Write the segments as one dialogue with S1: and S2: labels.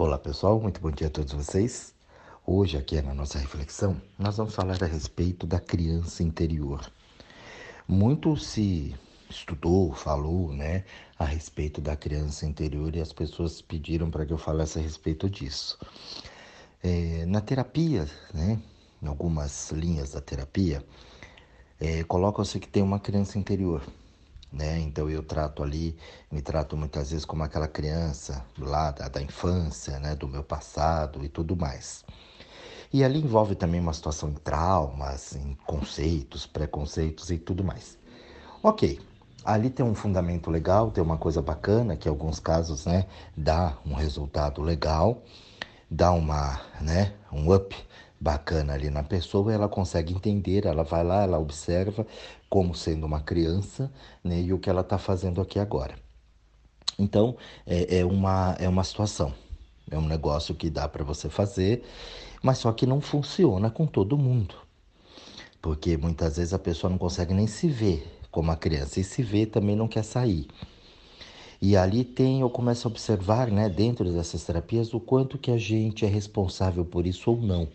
S1: Olá pessoal, muito bom dia a todos vocês. Hoje, aqui na nossa reflexão, nós vamos falar a respeito da criança interior. Muito se estudou, falou, né, a respeito da criança interior e as pessoas pediram para que eu falasse a respeito disso. É, na terapia, né, em algumas linhas da terapia, é, colocam-se que tem uma criança interior né? Então eu trato ali, me trato muitas vezes como aquela criança lá da, da infância, né? Do meu passado e tudo mais. E ali envolve também uma situação em traumas, em conceitos, preconceitos e tudo mais. Ok, ali tem um fundamento legal, tem uma coisa bacana que em alguns casos, né, dá um resultado legal, dá uma, né, um up bacana ali na pessoa, ela consegue entender, ela vai lá, ela observa como sendo uma criança né, e o que ela está fazendo aqui agora. Então, é, é, uma, é uma situação, é um negócio que dá para você fazer, mas só que não funciona com todo mundo. Porque muitas vezes a pessoa não consegue nem se ver como a criança, e se vê também não quer sair. E ali tem, eu começo a observar, né, dentro dessas terapias, o quanto que a gente é responsável por isso ou não.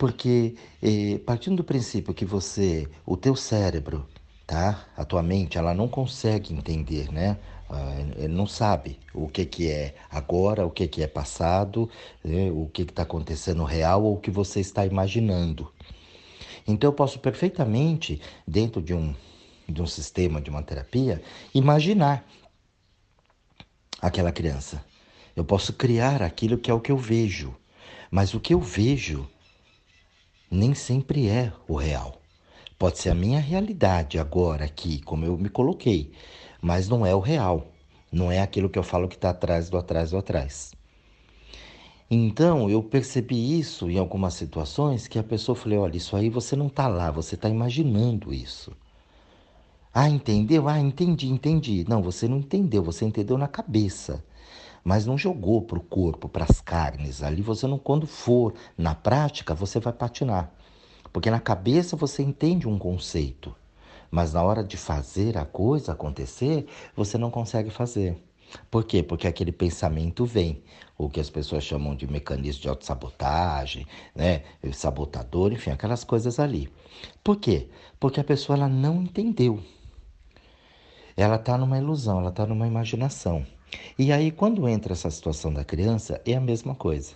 S1: Porque eh, partindo do princípio que você, o teu cérebro, tá? A tua mente, ela não consegue entender, né? Uh, ele não sabe o que, que é agora, o que, que é passado, né? o que está acontecendo real ou o que você está imaginando. Então eu posso perfeitamente, dentro de um, de um sistema, de uma terapia, imaginar aquela criança. Eu posso criar aquilo que é o que eu vejo. Mas o que eu vejo nem sempre é o real. Pode ser a minha realidade agora aqui, como eu me coloquei, mas não é o real. Não é aquilo que eu falo que está atrás do atrás do atrás. Então eu percebi isso em algumas situações que a pessoa falou: olha, isso aí você não está lá, você está imaginando isso. Ah, entendeu? Ah, entendi, entendi. Não, você não entendeu, você entendeu na cabeça mas não jogou para o corpo, para as carnes. Ali você não, quando for na prática, você vai patinar. Porque na cabeça você entende um conceito, mas na hora de fazer a coisa acontecer, você não consegue fazer. Por quê? Porque aquele pensamento vem, o que as pessoas chamam de mecanismo de autossabotagem, né? sabotador, enfim, aquelas coisas ali. Por quê? Porque a pessoa ela não entendeu. Ela está numa ilusão, ela está numa imaginação. E aí, quando entra essa situação da criança, é a mesma coisa.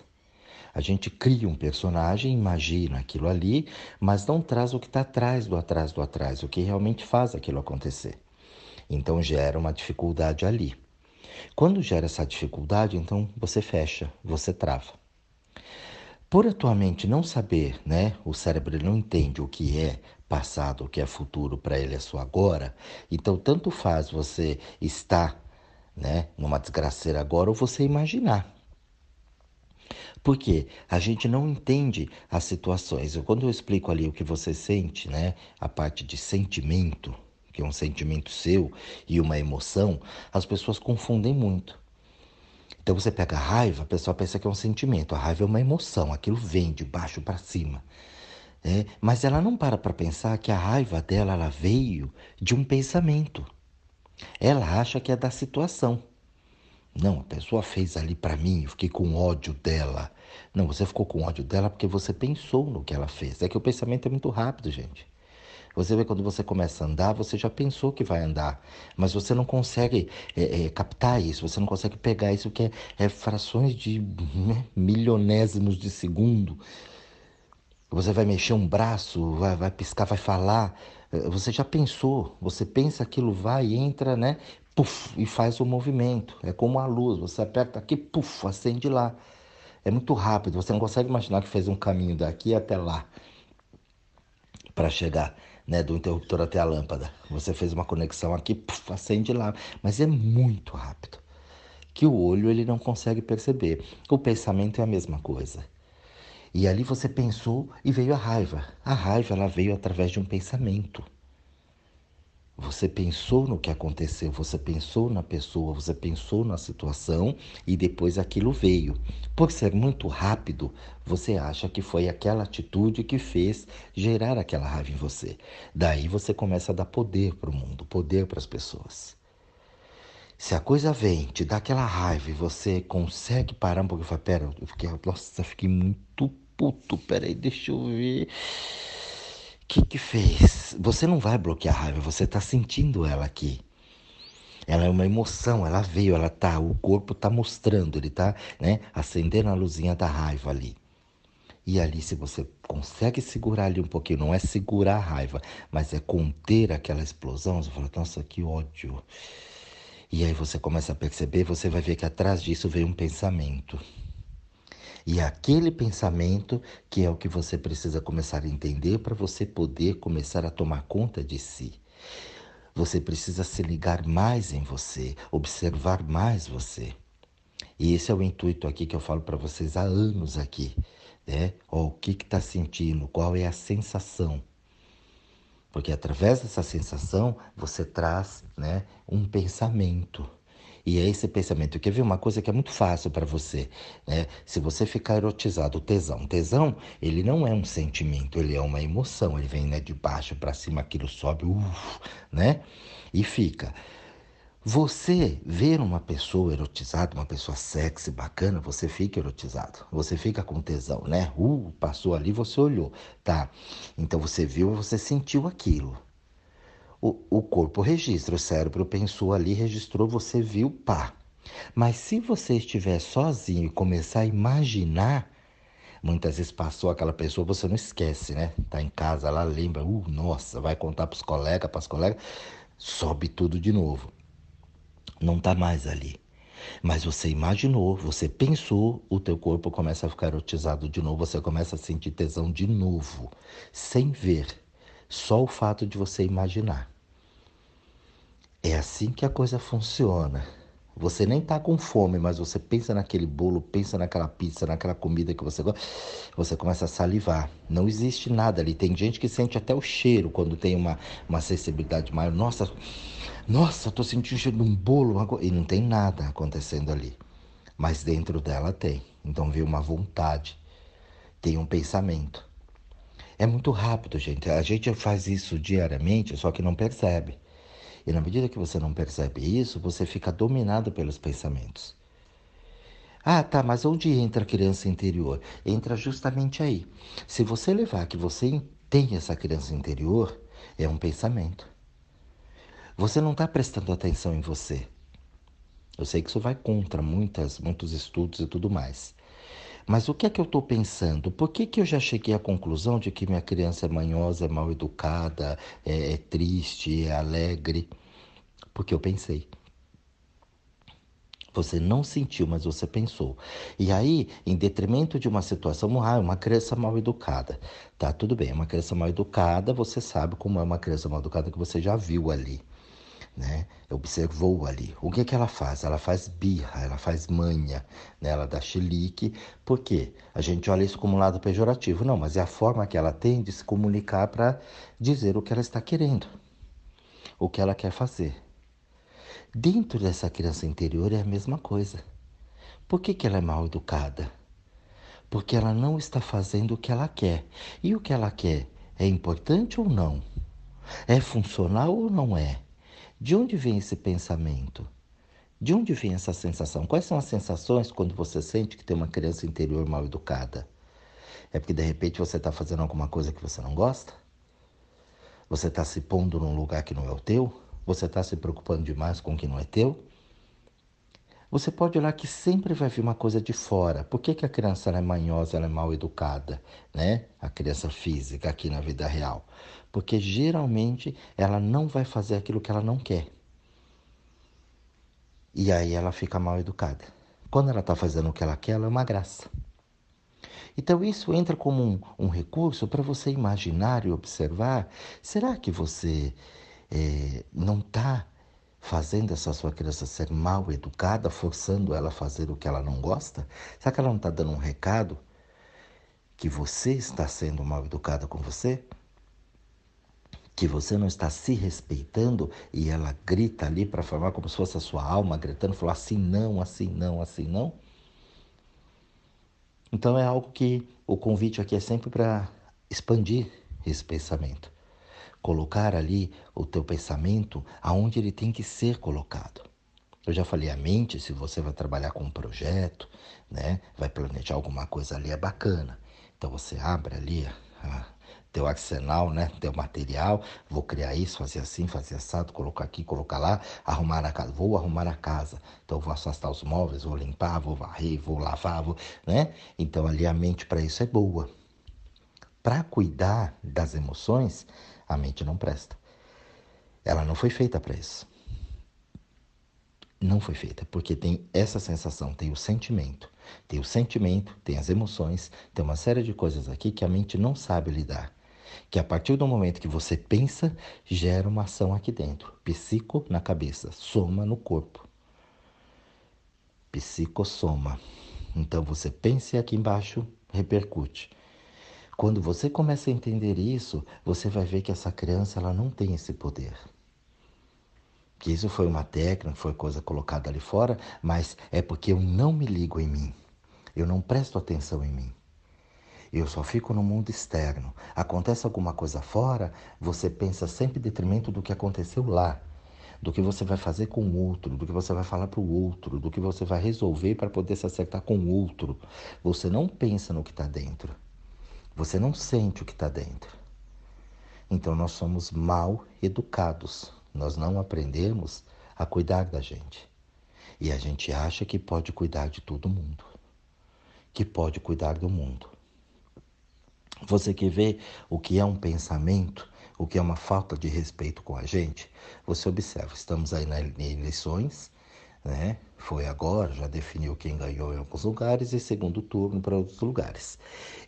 S1: A gente cria um personagem, imagina aquilo ali, mas não traz o que está atrás do atrás do atrás, o que realmente faz aquilo acontecer. Então gera uma dificuldade ali. Quando gera essa dificuldade, então você fecha, você trava. Por a tua mente não saber, né? O cérebro não entende o que é passado, o que é futuro, para ele é só agora. Então tanto faz você estar né, numa desgraceira agora, ou você imaginar. Porque a gente não entende as situações. Quando eu explico ali o que você sente, né, a parte de sentimento, que é um sentimento seu e uma emoção, as pessoas confundem muito. Então você pega a raiva, a pessoa pensa que é um sentimento. A raiva é uma emoção, aquilo vem de baixo para cima. É, mas ela não para para pensar que a raiva dela ela veio de um pensamento. Ela acha que é da situação. Não, a pessoa fez ali para mim, eu fiquei com ódio dela. Não, você ficou com ódio dela porque você pensou no que ela fez. É que o pensamento é muito rápido, gente. Você vê quando você começa a andar, você já pensou que vai andar, mas você não consegue é, é, captar isso, você não consegue pegar isso que é, é frações de né, milionésimos de segundo. Você vai mexer um braço, vai, vai piscar, vai falar. Eh, você já pensou, você pensa aquilo vai, entra, né? Puf, e faz o movimento. É como a luz, você aperta aqui, puf, acende lá. É muito rápido, você não consegue imaginar que fez um caminho daqui até lá para chegar, né, do interruptor até a lâmpada. Você fez uma conexão aqui, puf, acende lá, mas é muito rápido. Que o olho ele não consegue perceber. O pensamento é a mesma coisa. E ali você pensou e veio a raiva. A raiva ela veio através de um pensamento. Você pensou no que aconteceu, você pensou na pessoa, você pensou na situação e depois aquilo veio. Por ser muito rápido, você acha que foi aquela atitude que fez gerar aquela raiva em você. Daí você começa a dar poder para o mundo, poder para as pessoas. Se a coisa vem, te dá aquela raiva e você consegue parar um pouco e falar, pera, eu fiquei, nossa, fiquei muito puto, peraí, deixa eu ver. O que que fez? Você não vai bloquear a raiva, você tá sentindo ela aqui. Ela é uma emoção, ela veio, ela tá, o corpo tá mostrando, ele tá, né, acendendo a luzinha da raiva ali. E ali, se você consegue segurar ali um pouquinho, não é segurar a raiva, mas é conter aquela explosão, você fala, nossa, que ódio. E aí você começa a perceber, você vai ver que atrás disso vem um pensamento. E aquele pensamento que é o que você precisa começar a entender para você poder começar a tomar conta de si. Você precisa se ligar mais em você, observar mais você. E esse é o intuito aqui que eu falo para vocês há anos aqui, né? O que está sentindo? Qual é a sensação? Porque através dessa sensação você traz né, um pensamento. E é esse pensamento. Quer ver uma coisa que é muito fácil para você? Né? Se você ficar erotizado, tesão. Tesão, ele não é um sentimento, ele é uma emoção. Ele vem né, de baixo para cima, aquilo sobe, uf, né? E fica. Você ver uma pessoa erotizada, uma pessoa sexy, bacana, você fica erotizado. Você fica com tesão, né? Uh, passou ali, você olhou. Tá. Então você viu, você sentiu aquilo. O, o corpo registra, o cérebro pensou ali, registrou, você viu, pá. Mas se você estiver sozinho e começar a imaginar, muitas vezes passou aquela pessoa, você não esquece, né? Tá em casa, ela lembra, uh, nossa, vai contar para os colegas, para as colegas, sobe tudo de novo não está mais ali. Mas você imaginou, você pensou, o teu corpo começa a ficar erotizado de novo, você começa a sentir tesão de novo, sem ver, só o fato de você imaginar. É assim que a coisa funciona. Você nem está com fome, mas você pensa naquele bolo, pensa naquela pizza, naquela comida que você gosta, você começa a salivar. Não existe nada ali. Tem gente que sente até o cheiro quando tem uma, uma sensibilidade maior. Nossa, nossa, estou sentindo o cheiro de um bolo. E não tem nada acontecendo ali. Mas dentro dela tem. Então vem uma vontade, tem um pensamento. É muito rápido, gente. A gente faz isso diariamente, só que não percebe. E na medida que você não percebe isso, você fica dominado pelos pensamentos. Ah, tá, mas onde entra a criança interior? Entra justamente aí. Se você levar que você tem essa criança interior, é um pensamento. Você não está prestando atenção em você. Eu sei que isso vai contra muitas, muitos estudos e tudo mais. Mas o que é que eu estou pensando? Por que, que eu já cheguei à conclusão de que minha criança é manhosa, é mal educada, é, é triste, é alegre? Porque eu pensei. Você não sentiu, mas você pensou. E aí, em detrimento de uma situação, ah, uma criança mal educada. Tá, tudo bem, uma criança mal educada, você sabe como é uma criança mal educada que você já viu ali né? Observou ali. O que que ela faz? Ela faz birra, ela faz manha, né? Ela dá chilique. Por quê? A gente olha isso como um lado pejorativo. Não, mas é a forma que ela tem de se comunicar para dizer o que ela está querendo, o que ela quer fazer. Dentro dessa criança interior é a mesma coisa. Por que, que ela é mal educada? Porque ela não está fazendo o que ela quer. E o que ela quer é importante ou não? É funcional ou não é? De onde vem esse pensamento? De onde vem essa sensação? Quais são as sensações quando você sente que tem uma criança interior mal educada? É porque de repente você está fazendo alguma coisa que você não gosta? Você está se pondo num lugar que não é o teu? Você está se preocupando demais com o que não é teu? Você pode olhar que sempre vai vir uma coisa de fora. Por que, que a criança é manhosa, ela é mal educada, né? A criança física aqui na vida real. Porque geralmente ela não vai fazer aquilo que ela não quer. E aí ela fica mal educada. Quando ela está fazendo o que ela quer, ela é uma graça. Então isso entra como um, um recurso para você imaginar e observar. Será que você é, não está fazendo essa sua criança ser mal educada, forçando ela a fazer o que ela não gosta? Será que ela não está dando um recado que você está sendo mal educada com você? Que você não está se respeitando e ela grita ali para falar como se fosse a sua alma gritando, falou assim não, assim não, assim não. Então é algo que o convite aqui é sempre para expandir esse pensamento. Colocar ali o teu pensamento aonde ele tem que ser colocado. Eu já falei, a mente, se você vai trabalhar com um projeto, né, vai planejar alguma coisa ali, é bacana. Então você abre ali a, teu arsenal, né, teu material, vou criar isso, fazer assim, fazer assado, colocar aqui, colocar lá, arrumar a casa, vou arrumar a casa. Então vou afastar os móveis, vou limpar, vou varrer, vou lavar, vou, né? Então ali a mente para isso é boa. Para cuidar das emoções, a mente não presta. Ela não foi feita para isso não foi feita, porque tem essa sensação, tem o sentimento, tem o sentimento, tem as emoções, tem uma série de coisas aqui que a mente não sabe lidar. Que a partir do momento que você pensa, gera uma ação aqui dentro. Psico na cabeça, soma no corpo. Psicossoma. Então você pensa e aqui embaixo repercute. Quando você começa a entender isso, você vai ver que essa criança ela não tem esse poder que isso foi uma técnica, foi coisa colocada ali fora, mas é porque eu não me ligo em mim. Eu não presto atenção em mim. Eu só fico no mundo externo. Acontece alguma coisa fora, você pensa sempre em detrimento do que aconteceu lá, do que você vai fazer com o outro, do que você vai falar para o outro, do que você vai resolver para poder se acertar com o outro. Você não pensa no que está dentro. Você não sente o que está dentro. Então nós somos mal educados nós não aprendemos a cuidar da gente. E a gente acha que pode cuidar de todo mundo, que pode cuidar do mundo. Você quer ver o que é um pensamento, o que é uma falta de respeito com a gente? Você observa, estamos aí nas eleições, né? Foi agora, já definiu quem ganhou em alguns lugares e segundo turno para outros lugares.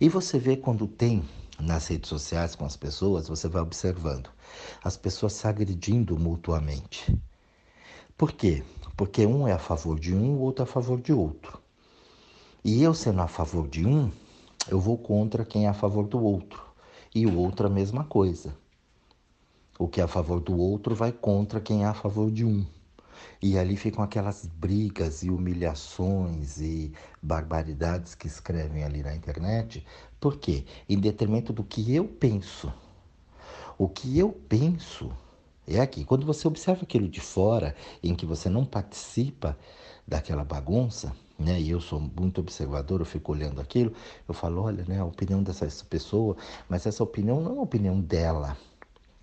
S1: E você vê quando tem nas redes sociais com as pessoas, você vai observando as pessoas se agredindo mutuamente. Por quê? Porque um é a favor de um, o outro é a favor de outro. E eu sendo a favor de um, eu vou contra quem é a favor do outro. E o outro a mesma coisa. O que é a favor do outro vai contra quem é a favor de um. E ali ficam aquelas brigas e humilhações e barbaridades que escrevem ali na internet. Por quê? Em detrimento do que eu penso. O que eu penso é aqui. Quando você observa aquilo de fora, em que você não participa daquela bagunça, né? E eu sou muito observador, eu fico olhando aquilo, eu falo, olha, né, a opinião dessa pessoa, mas essa opinião não é a opinião dela.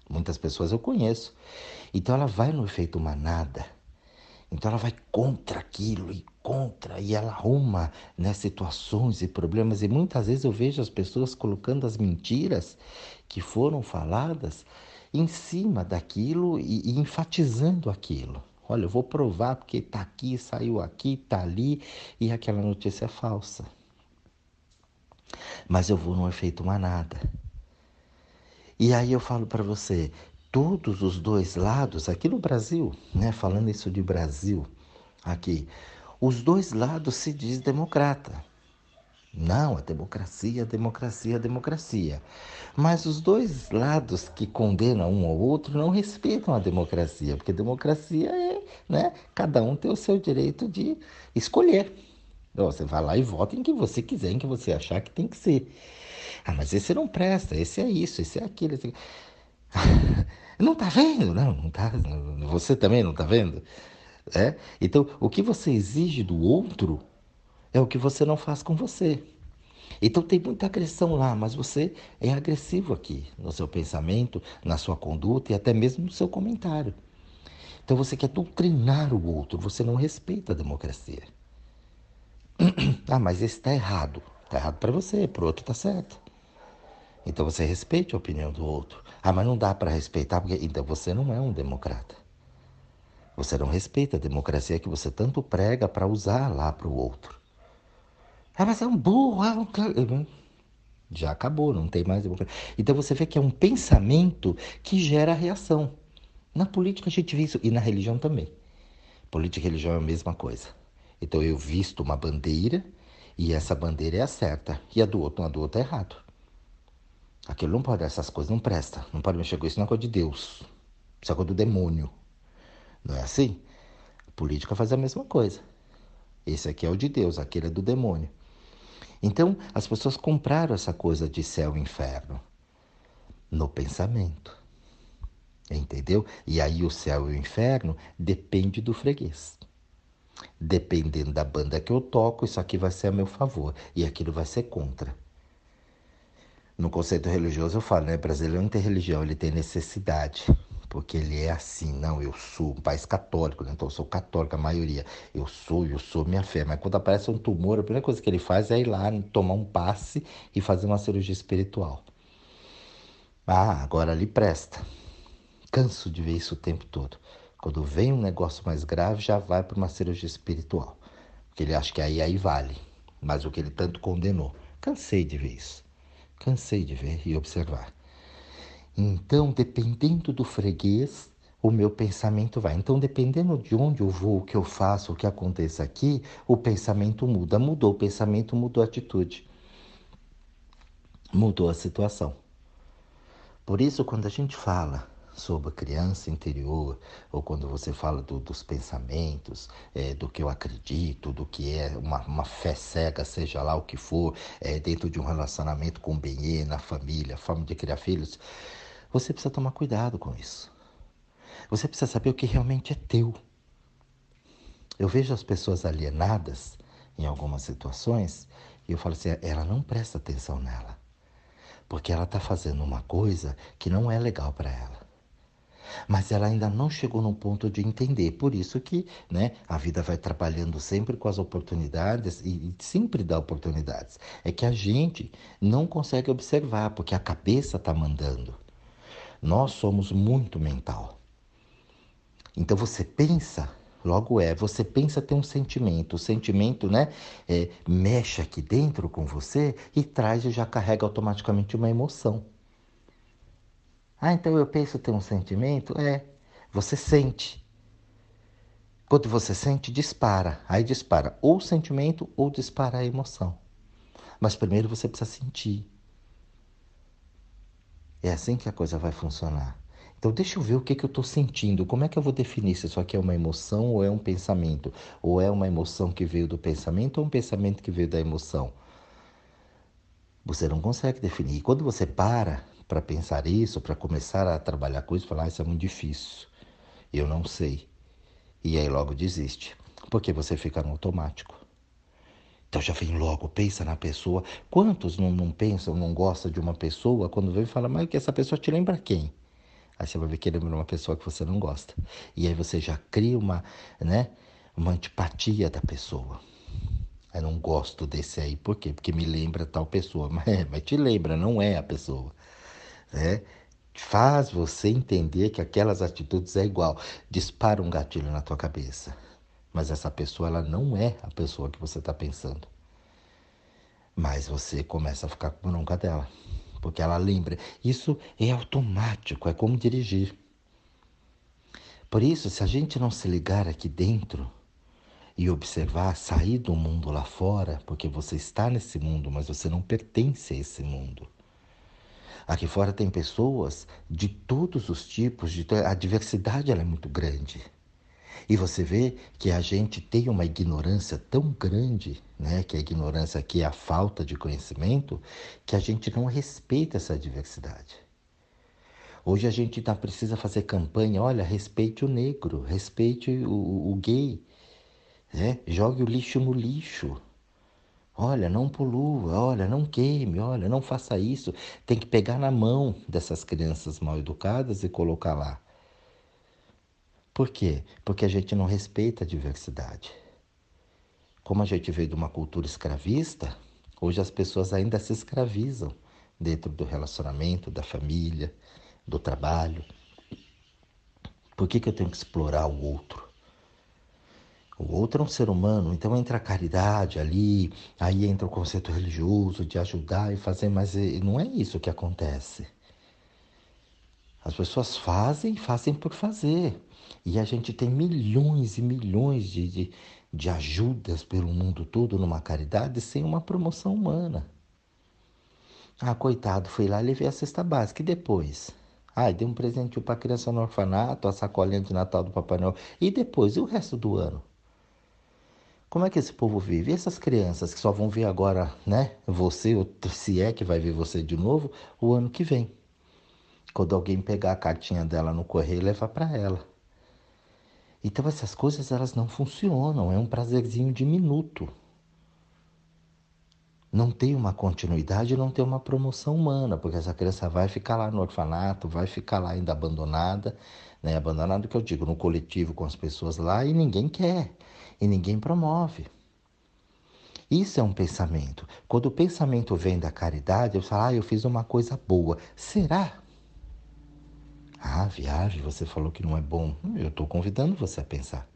S1: Muitas pessoas eu conheço. Então ela vai no efeito manada. Então ela vai contra aquilo e contra, e ela arruma né, situações e problemas. E muitas vezes eu vejo as pessoas colocando as mentiras que foram faladas em cima daquilo e, e enfatizando aquilo. Olha, eu vou provar porque está aqui, saiu aqui, está ali, e aquela notícia é falsa. Mas eu vou no efeito manada. E aí eu falo para você, todos os dois lados, aqui no Brasil, né, falando isso de Brasil, aqui, os dois lados se diz democrata. Não, a democracia, a democracia, a democracia. Mas os dois lados que condenam um ao outro não respeitam a democracia, porque democracia é, né, cada um tem o seu direito de escolher. Você vai lá e vota em quem você quiser, em que você achar que tem que ser. Ah, mas esse não presta, esse é isso, esse é aquilo. Esse... Não tá vendo? Não, não tá. Você também não tá vendo? É? Então, o que você exige do outro é o que você não faz com você. Então tem muita agressão lá, mas você é agressivo aqui no seu pensamento, na sua conduta e até mesmo no seu comentário. Então você quer doutrinar o outro, você não respeita a democracia. ah, mas esse está errado. Está errado para você, para o outro está certo. Então você respeite a opinião do outro. Ah, mas não dá para respeitar, porque então você não é um democrata. Você não respeita a democracia que você tanto prega para usar lá para o outro. Ah, mas é um burro. É um... Já acabou, não tem mais democracia. Então você vê que é um pensamento que gera reação. Na política a gente vê isso, e na religião também. Política e religião é a mesma coisa. Então eu visto uma bandeira e essa bandeira é a certa, e a do outro, a do outro é errado. Aquilo não pode, essas coisas não presta. Não pode mexer com isso, não é coisa de Deus. Isso é coisa do demônio. Não é assim? A política faz a mesma coisa. Esse aqui é o de Deus, aquele é do demônio. Então, as pessoas compraram essa coisa de céu e inferno no pensamento. Entendeu? E aí o céu e o inferno depende do freguês. Dependendo da banda que eu toco, isso aqui vai ser a meu favor e aquilo vai ser contra. No conceito religioso eu falo, né? Brasileiro não tem religião, ele tem necessidade. Porque ele é assim, não, eu sou um país católico, né? então eu sou católico, a maioria. Eu sou, eu sou minha fé. Mas quando aparece um tumor, a primeira coisa que ele faz é ir lá tomar um passe e fazer uma cirurgia espiritual. Ah, agora ali presta. Canso de ver isso o tempo todo. Quando vem um negócio mais grave, já vai para uma cirurgia espiritual. Porque ele acha que aí, aí vale. Mas o que ele tanto condenou. Cansei de ver isso. Cansei de ver e observar. Então, dependendo do freguês, o meu pensamento vai. Então, dependendo de onde eu vou, o que eu faço, o que aconteça aqui, o pensamento muda. Mudou o pensamento, mudou a atitude. Mudou a situação. Por isso, quando a gente fala sobre criança interior, ou quando você fala do, dos pensamentos, é, do que eu acredito, do que é uma, uma fé cega, seja lá o que for, é, dentro de um relacionamento com o bem na família, forma de criar filhos, você precisa tomar cuidado com isso. Você precisa saber o que realmente é teu. Eu vejo as pessoas alienadas em algumas situações e eu falo assim: ela não presta atenção nela porque ela está fazendo uma coisa que não é legal para ela. Mas ela ainda não chegou no ponto de entender. Por isso que né, a vida vai trabalhando sempre com as oportunidades e, e sempre dá oportunidades. É que a gente não consegue observar, porque a cabeça está mandando. Nós somos muito mental. Então você pensa Logo é, você pensa ter um sentimento, o sentimento, né, é, mexe aqui dentro com você e traz e já carrega automaticamente uma emoção. Ah, então eu penso ter um sentimento? É, você sente. Quando você sente, dispara. Aí dispara ou o sentimento ou dispara a emoção. Mas primeiro você precisa sentir. É assim que a coisa vai funcionar. Então, deixa eu ver o que, que eu estou sentindo. Como é que eu vou definir se isso aqui é uma emoção ou é um pensamento? Ou é uma emoção que veio do pensamento ou um pensamento que veio da emoção? Você não consegue definir. E quando você para para pensar isso, para começar a trabalhar com isso, falar, ah, isso é muito difícil, eu não sei. E aí logo desiste, porque você fica no automático. Então já vem logo, pensa na pessoa. Quantos não, não pensam, não gostam de uma pessoa, quando vem fala, mas que essa pessoa te lembra quem? Aí você vai ver que é uma pessoa que você não gosta. E aí você já cria uma, né, uma antipatia da pessoa. Eu não gosto desse aí. Por quê? Porque me lembra tal pessoa. Mas, é, mas te lembra, não é a pessoa. Né? Faz você entender que aquelas atitudes é igual. Dispara um gatilho na tua cabeça. Mas essa pessoa, ela não é a pessoa que você está pensando. Mas você começa a ficar com bronca dela porque ela lembra. Isso é automático, é como dirigir. Por isso, se a gente não se ligar aqui dentro e observar, sair do mundo lá fora, porque você está nesse mundo, mas você não pertence a esse mundo. Aqui fora tem pessoas de todos os tipos, de, a diversidade é muito grande. E você vê que a gente tem uma ignorância tão grande, né, que a ignorância aqui é a falta de conhecimento, que a gente não respeita essa diversidade. Hoje a gente ainda precisa fazer campanha, olha, respeite o negro, respeite o, o gay, né? jogue o lixo no lixo. Olha, não polua, olha, não queime, olha, não faça isso. Tem que pegar na mão dessas crianças mal educadas e colocar lá. Por quê? Porque a gente não respeita a diversidade. Como a gente veio de uma cultura escravista, hoje as pessoas ainda se escravizam dentro do relacionamento, da família, do trabalho. Por que, que eu tenho que explorar o outro? O outro é um ser humano, então entra a caridade ali, aí entra o conceito religioso de ajudar e fazer, mas eh, não é isso que acontece. As pessoas fazem, fazem por fazer. E a gente tem milhões e milhões de, de, de ajudas pelo mundo todo numa caridade sem uma promoção humana. Ah, coitado, fui lá e levei a cesta básica. E depois? Ah, dei um presente para criança no orfanato, a sacolinha de Natal do Papai Noel. E depois? E o resto do ano? Como é que esse povo vive? E essas crianças que só vão ver agora, né? Você, se é que vai ver você de novo, o ano que vem. Quando alguém pegar a cartinha dela no correio e levar para ela. Então essas coisas elas não funcionam, é um prazerzinho diminuto. Não tem uma continuidade, não tem uma promoção humana, porque essa criança vai ficar lá no orfanato, vai ficar lá ainda abandonada, né? Abandonado que eu digo, no coletivo com as pessoas lá e ninguém quer, e ninguém promove. Isso é um pensamento. Quando o pensamento vem da caridade, eu falo, ah, eu fiz uma coisa boa. Será? Ah, viagem, você falou que não é bom. Eu estou convidando você a pensar.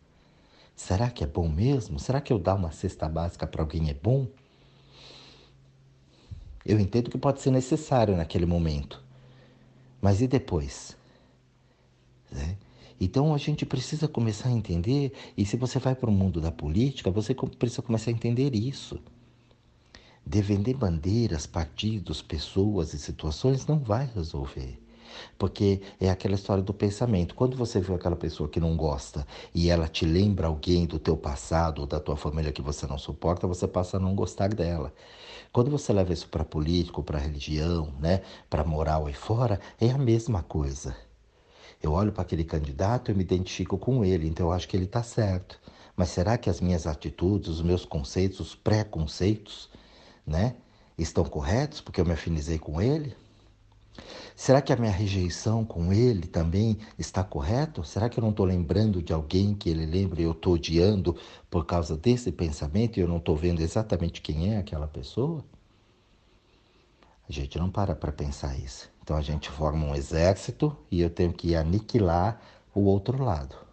S1: Será que é bom mesmo? Será que eu dar uma cesta básica para alguém é bom? Eu entendo que pode ser necessário naquele momento. Mas e depois? Né? Então a gente precisa começar a entender, e se você vai para o mundo da política, você precisa começar a entender isso. Defender bandeiras, partidos, pessoas e situações não vai resolver. Porque é aquela história do pensamento. Quando você vê aquela pessoa que não gosta e ela te lembra alguém do teu passado ou da tua família que você não suporta, você passa a não gostar dela. Quando você leva isso para político, para religião, né, para moral e fora, é a mesma coisa. Eu olho para aquele candidato e me identifico com ele, então eu acho que ele está certo. Mas será que as minhas atitudes, os meus conceitos, os preconceitos, né, estão corretos porque eu me afinizei com ele? Será que a minha rejeição com ele também está correto? Será que eu não estou lembrando de alguém que ele lembra e eu estou odiando por causa desse pensamento e eu não estou vendo exatamente quem é aquela pessoa? A gente não para para pensar isso. Então a gente forma um exército e eu tenho que aniquilar o outro lado.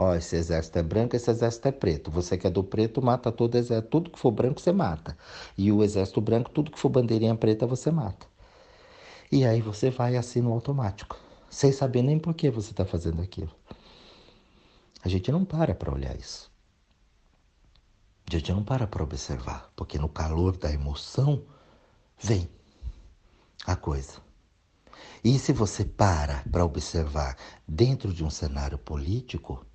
S1: Ó, esse exército é branco, esse exército é preto. Você que é do preto, mata todo exército. Tudo que for branco, você mata. E o exército branco, tudo que for bandeirinha preta, você mata. E aí você vai assim no automático, sem saber nem por que você está fazendo aquilo. A gente não para para olhar isso. A gente não para para observar, porque no calor da emoção vem a coisa. E se você para para observar dentro de um cenário político,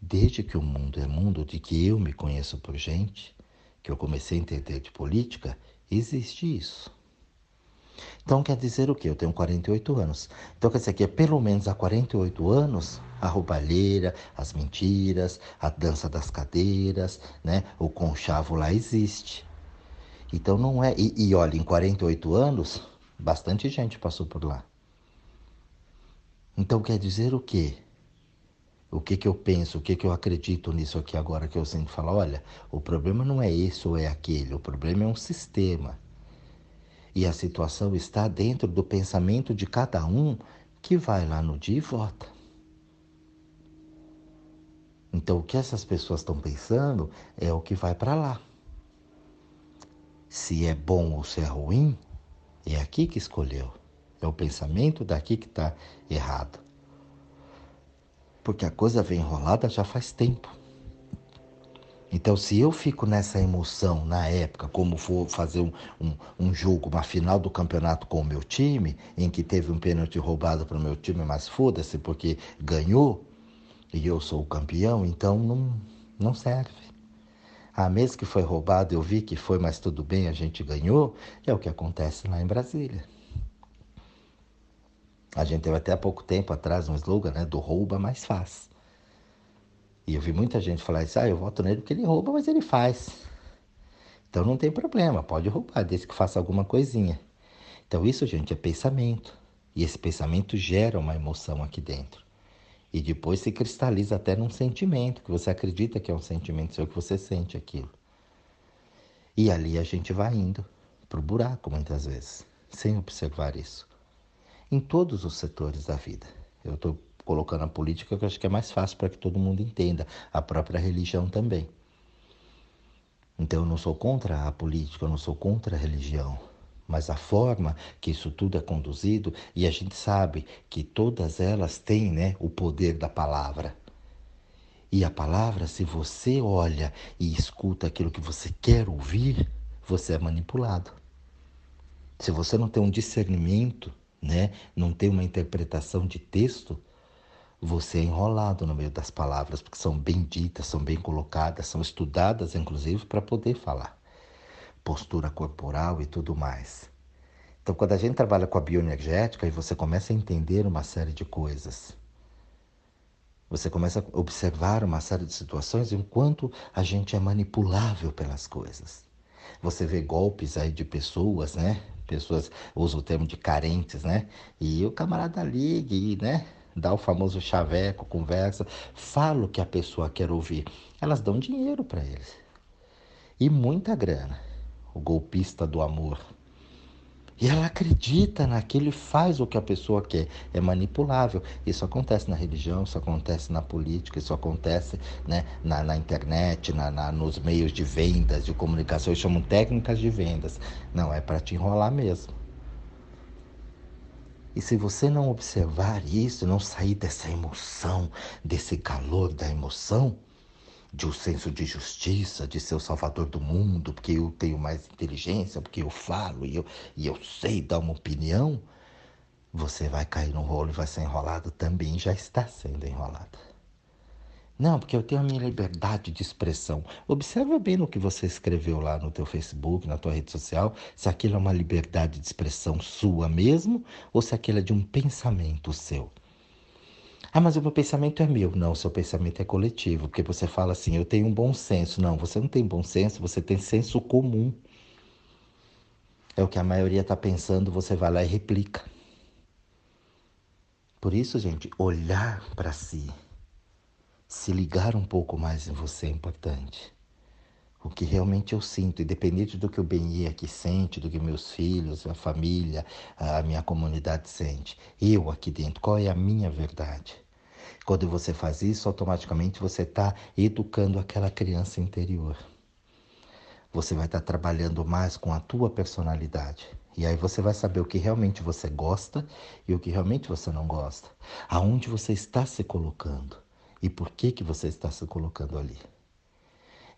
S1: Desde que o mundo é mundo, de que eu me conheço por gente, que eu comecei a entender de política, existe isso. Então quer dizer o quê? Eu tenho 48 anos. Então quer dizer que pelo menos há 48 anos a roubalheira, as mentiras, a dança das cadeiras, né? o conchavo lá existe. Então não é. E, e olha, em 48 anos, bastante gente passou por lá. Então quer dizer o quê? O que, que eu penso, o que, que eu acredito nisso aqui agora que eu sempre falo, olha, o problema não é esse ou é aquele, o problema é um sistema. E a situação está dentro do pensamento de cada um que vai lá no dia e vota. Então o que essas pessoas estão pensando é o que vai para lá. Se é bom ou se é ruim, é aqui que escolheu. É o pensamento daqui que está errado porque a coisa vem enrolada já faz tempo. Então, se eu fico nessa emoção na época, como for fazer um, um, um, jogo, uma final do campeonato com o meu time, em que teve um pênalti roubado para o meu time, mas foda-se, porque ganhou e eu sou o campeão, então não, não serve. A mesmo que foi roubado, eu vi que foi, mas tudo bem, a gente ganhou, é o que acontece lá em Brasília. A gente teve até há pouco tempo atrás um slogan né, do rouba, mas faz. E eu vi muita gente falar isso, ah, eu voto nele porque ele rouba, mas ele faz. Então não tem problema, pode roubar, desde que faça alguma coisinha. Então isso, gente, é pensamento. E esse pensamento gera uma emoção aqui dentro. E depois se cristaliza até num sentimento, que você acredita que é um sentimento seu, que você sente aquilo. E ali a gente vai indo para o buraco muitas vezes, sem observar isso em todos os setores da vida. Eu estou colocando a política que eu acho que é mais fácil para que todo mundo entenda, a própria religião também. Então eu não sou contra a política, eu não sou contra a religião, mas a forma que isso tudo é conduzido, e a gente sabe que todas elas têm né, o poder da palavra. E a palavra, se você olha e escuta aquilo que você quer ouvir, você é manipulado. Se você não tem um discernimento né? não tem uma interpretação de texto, você é enrolado no meio das palavras, porque são bem ditas, são bem colocadas, são estudadas, inclusive, para poder falar. Postura corporal e tudo mais. Então, quando a gente trabalha com a bioenergética, aí você começa a entender uma série de coisas. Você começa a observar uma série de situações enquanto a gente é manipulável pelas coisas. Você vê golpes aí de pessoas, né? Pessoas usam o termo de carentes, né? E o camarada liga e, né? Dá o famoso chaveco, conversa, fala o que a pessoa quer ouvir. Elas dão dinheiro para eles. E muita grana. O golpista do amor. E ela acredita naquilo e faz o que a pessoa quer. É manipulável. Isso acontece na religião, isso acontece na política, isso acontece né, na, na internet, na, na, nos meios de vendas, de comunicação. Eles chamam técnicas de vendas. Não, é para te enrolar mesmo. E se você não observar isso, não sair dessa emoção, desse calor da emoção, de um senso de justiça, de ser o salvador do mundo, porque eu tenho mais inteligência, porque eu falo e eu, e eu sei dar uma opinião, você vai cair no rolo e vai ser enrolado também, já está sendo enrolado. Não, porque eu tenho a minha liberdade de expressão. Observa bem no que você escreveu lá no teu Facebook, na tua rede social, se aquilo é uma liberdade de expressão sua mesmo ou se aquilo é de um pensamento seu. Ah, mas o meu pensamento é meu. Não, o seu pensamento é coletivo, porque você fala assim, eu tenho um bom senso. Não, você não tem bom senso, você tem senso comum. É o que a maioria está pensando, você vai lá e replica. Por isso, gente, olhar para si, se ligar um pouco mais em você é importante. O que realmente eu sinto, independente do que o Beni aqui sente, do que meus filhos, a família, a minha comunidade sente. Eu aqui dentro, qual é a minha verdade? Quando você faz isso, automaticamente você está educando aquela criança interior. Você vai estar tá trabalhando mais com a tua personalidade. E aí você vai saber o que realmente você gosta e o que realmente você não gosta. Aonde você está se colocando e por que, que você está se colocando ali.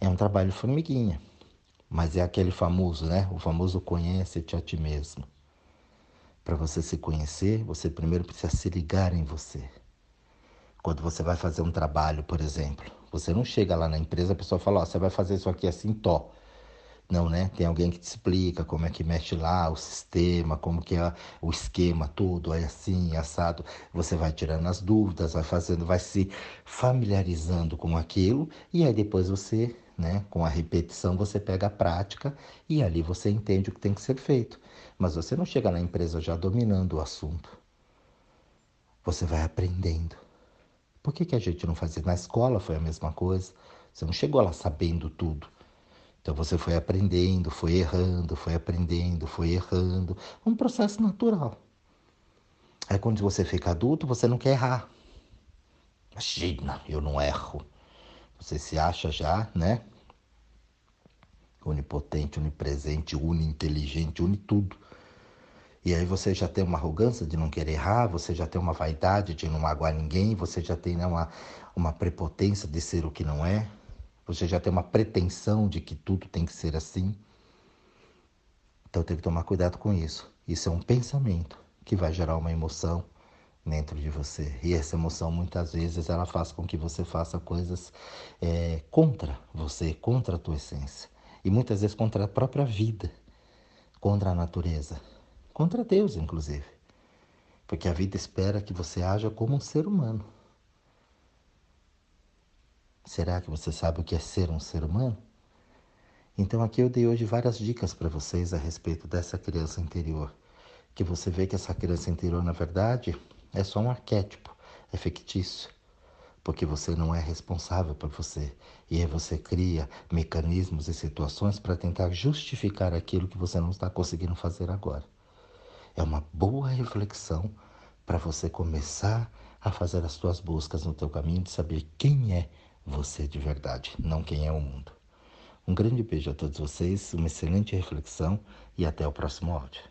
S1: É um trabalho formiguinha, mas é aquele famoso, né? O famoso conhece-te a ti mesmo. Para você se conhecer, você primeiro precisa se ligar em você. Quando você vai fazer um trabalho, por exemplo, você não chega lá na empresa, a pessoa fala, ó, você vai fazer isso aqui assim, tó. Não, né? Tem alguém que te explica como é que mexe lá o sistema, como que é o esquema todo, é assim, assado. Você vai tirando as dúvidas, vai fazendo, vai se familiarizando com aquilo e aí depois você né? Com a repetição você pega a prática e ali você entende o que tem que ser feito. Mas você não chega na empresa já dominando o assunto. Você vai aprendendo. Por que, que a gente não fazia? Na escola foi a mesma coisa. Você não chegou lá sabendo tudo. Então você foi aprendendo, foi errando, foi aprendendo, foi errando. Um processo natural. Aí quando você fica adulto, você não quer errar. Imagina, eu não erro. Você se acha já, né? Onipotente, onipresente, uninteligente, une tudo. E aí você já tem uma arrogância de não querer errar, você já tem uma vaidade de não magoar ninguém, você já tem né, uma, uma prepotência de ser o que não é, você já tem uma pretensão de que tudo tem que ser assim. Então tem que tomar cuidado com isso. Isso é um pensamento que vai gerar uma emoção, dentro de você. E essa emoção muitas vezes ela faz com que você faça coisas é, contra você, contra a tua essência. E muitas vezes contra a própria vida, contra a natureza, contra Deus, inclusive. Porque a vida espera que você haja como um ser humano. Será que você sabe o que é ser um ser humano? Então aqui eu dei hoje várias dicas para vocês a respeito dessa criança interior. Que você vê que essa criança interior, na verdade, é só um arquétipo, é fictício, porque você não é responsável por você. E aí você cria mecanismos e situações para tentar justificar aquilo que você não está conseguindo fazer agora. É uma boa reflexão para você começar a fazer as suas buscas no teu caminho de saber quem é você de verdade, não quem é o mundo. Um grande beijo a todos vocês, uma excelente reflexão e até o próximo áudio.